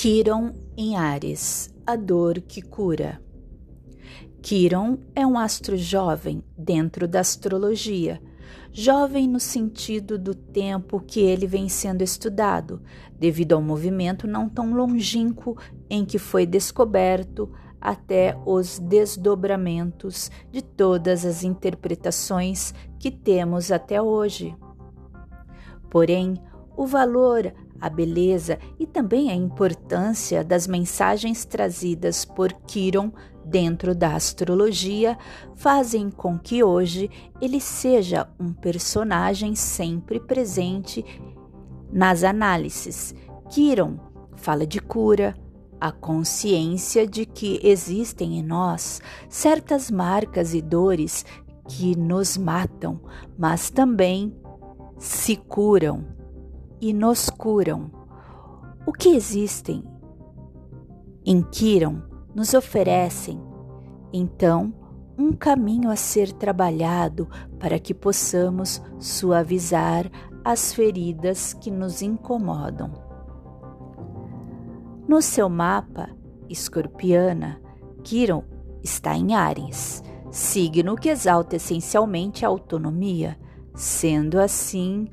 Quiron em Ares, a dor que cura. Quiron é um astro jovem dentro da astrologia, jovem no sentido do tempo que ele vem sendo estudado, devido ao movimento não tão longínquo em que foi descoberto até os desdobramentos de todas as interpretações que temos até hoje. Porém, o valor a beleza e também a importância das mensagens trazidas por Quiron dentro da astrologia fazem com que hoje ele seja um personagem sempre presente nas análises. Quiron fala de cura, a consciência de que existem em nós certas marcas e dores que nos matam, mas também se curam e nos curam. O que existem em Kiron nos oferecem, então, um caminho a ser trabalhado para que possamos suavizar as feridas que nos incomodam. No seu mapa, escorpiana, Kiron está em Ares, signo que exalta essencialmente a autonomia, sendo assim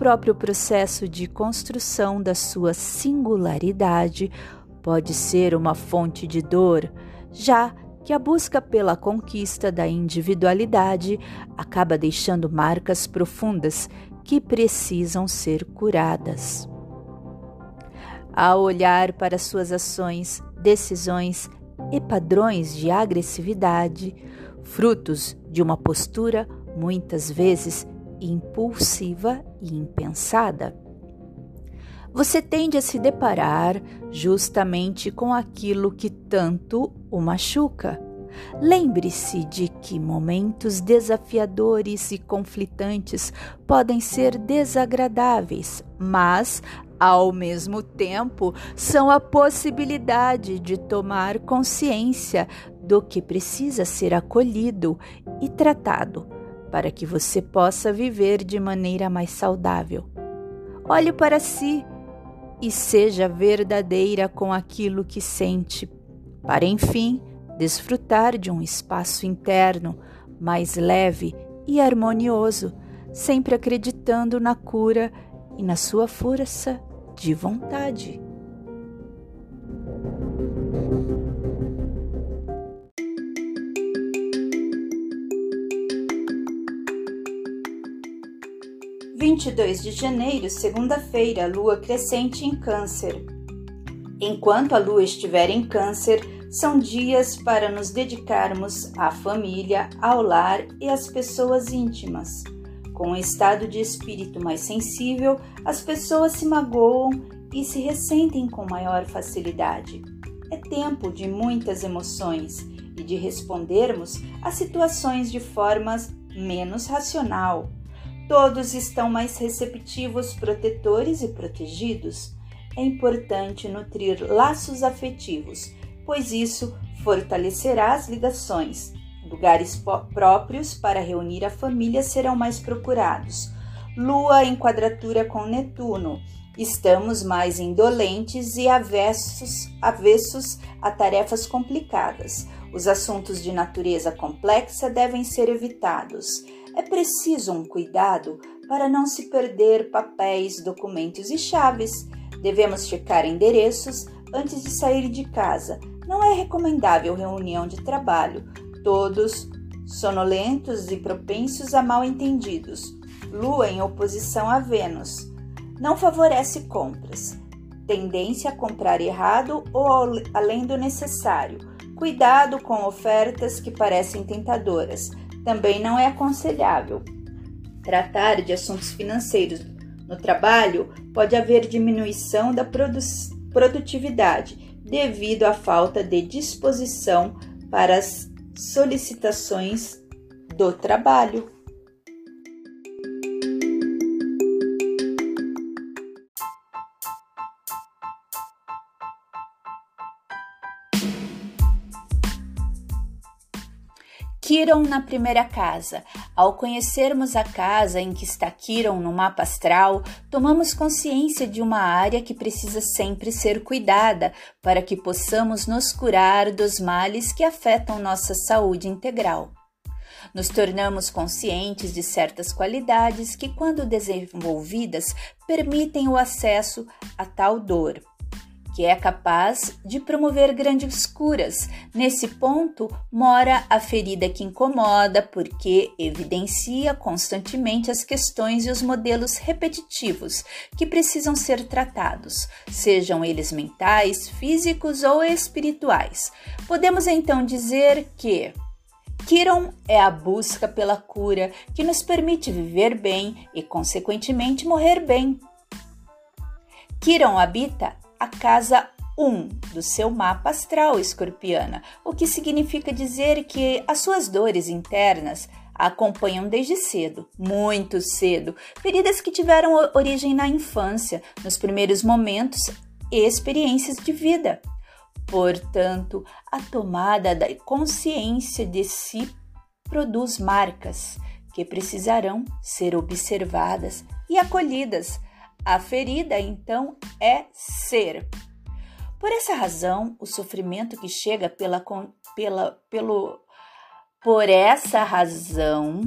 próprio processo de construção da sua singularidade pode ser uma fonte de dor, já que a busca pela conquista da individualidade acaba deixando marcas profundas que precisam ser curadas. Ao olhar para suas ações, decisões e padrões de agressividade, frutos de uma postura muitas vezes impulsiva e impensada. Você tende a se deparar justamente com aquilo que tanto o machuca. Lembre-se de que momentos desafiadores e conflitantes podem ser desagradáveis, mas, ao mesmo tempo, são a possibilidade de tomar consciência do que precisa ser acolhido e tratado para que você possa viver de maneira mais saudável. Olhe para si e seja verdadeira com aquilo que sente, para enfim desfrutar de um espaço interno mais leve e harmonioso, sempre acreditando na cura e na sua força de vontade. 22 de janeiro, segunda-feira, lua crescente em Câncer. Enquanto a lua estiver em Câncer, são dias para nos dedicarmos à família, ao lar e às pessoas íntimas. Com um estado de espírito mais sensível, as pessoas se magoam e se ressentem com maior facilidade. É tempo de muitas emoções e de respondermos a situações de forma menos racional Todos estão mais receptivos, protetores e protegidos. É importante nutrir laços afetivos, pois isso fortalecerá as ligações. Lugares próprios para reunir a família serão mais procurados. Lua em quadratura com Netuno. Estamos mais indolentes e avessos, avessos a tarefas complicadas. Os assuntos de natureza complexa devem ser evitados é preciso um cuidado para não se perder papéis, documentos e chaves. Devemos checar endereços antes de sair de casa. Não é recomendável reunião de trabalho, todos sonolentos e propensos a mal entendidos. Lua em oposição a Vênus. Não favorece compras. Tendência a comprar errado ou além do necessário. Cuidado com ofertas que parecem tentadoras também não é aconselhável. Tratar de assuntos financeiros no trabalho pode haver diminuição da produ produtividade devido à falta de disposição para as solicitações do trabalho. Quiron na primeira casa, Ao conhecermos a casa em que está Kiron no mapa astral, tomamos consciência de uma área que precisa sempre ser cuidada para que possamos nos curar dos males que afetam nossa saúde integral. Nos tornamos conscientes de certas qualidades que, quando desenvolvidas, permitem o acesso a tal dor que é capaz de promover grandes curas. Nesse ponto mora a ferida que incomoda, porque evidencia constantemente as questões e os modelos repetitivos que precisam ser tratados, sejam eles mentais, físicos ou espirituais. Podemos então dizer que Kiron é a busca pela cura que nos permite viver bem e, consequentemente, morrer bem. Kiron habita a casa 1 do seu mapa astral escorpiana, o que significa dizer que as suas dores internas a acompanham desde cedo, muito cedo, feridas que tiveram origem na infância, nos primeiros momentos e experiências de vida. Portanto, a tomada da consciência de si produz marcas que precisarão ser observadas e acolhidas a ferida, então, é ser. Por essa razão, o sofrimento que chega pela, pela, pelo, por essa razão,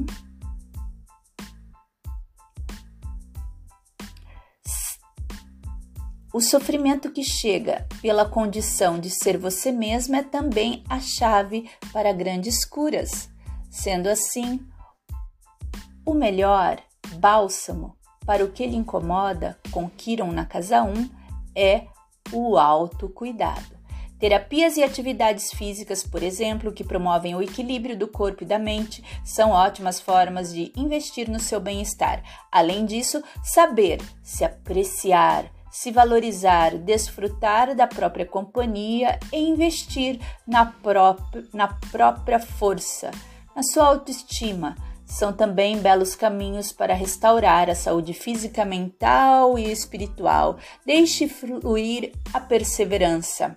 o sofrimento que chega pela condição de ser você mesmo é também a chave para grandes curas. Sendo assim, o melhor bálsamo para o que lhe incomoda com Kiron na casa 1 é o autocuidado. Terapias e atividades físicas, por exemplo, que promovem o equilíbrio do corpo e da mente, são ótimas formas de investir no seu bem-estar. Além disso, saber se apreciar, se valorizar, desfrutar da própria companhia e investir na, pró na própria força, na sua autoestima são também belos caminhos para restaurar a saúde física, mental e espiritual. Deixe fluir a perseverança.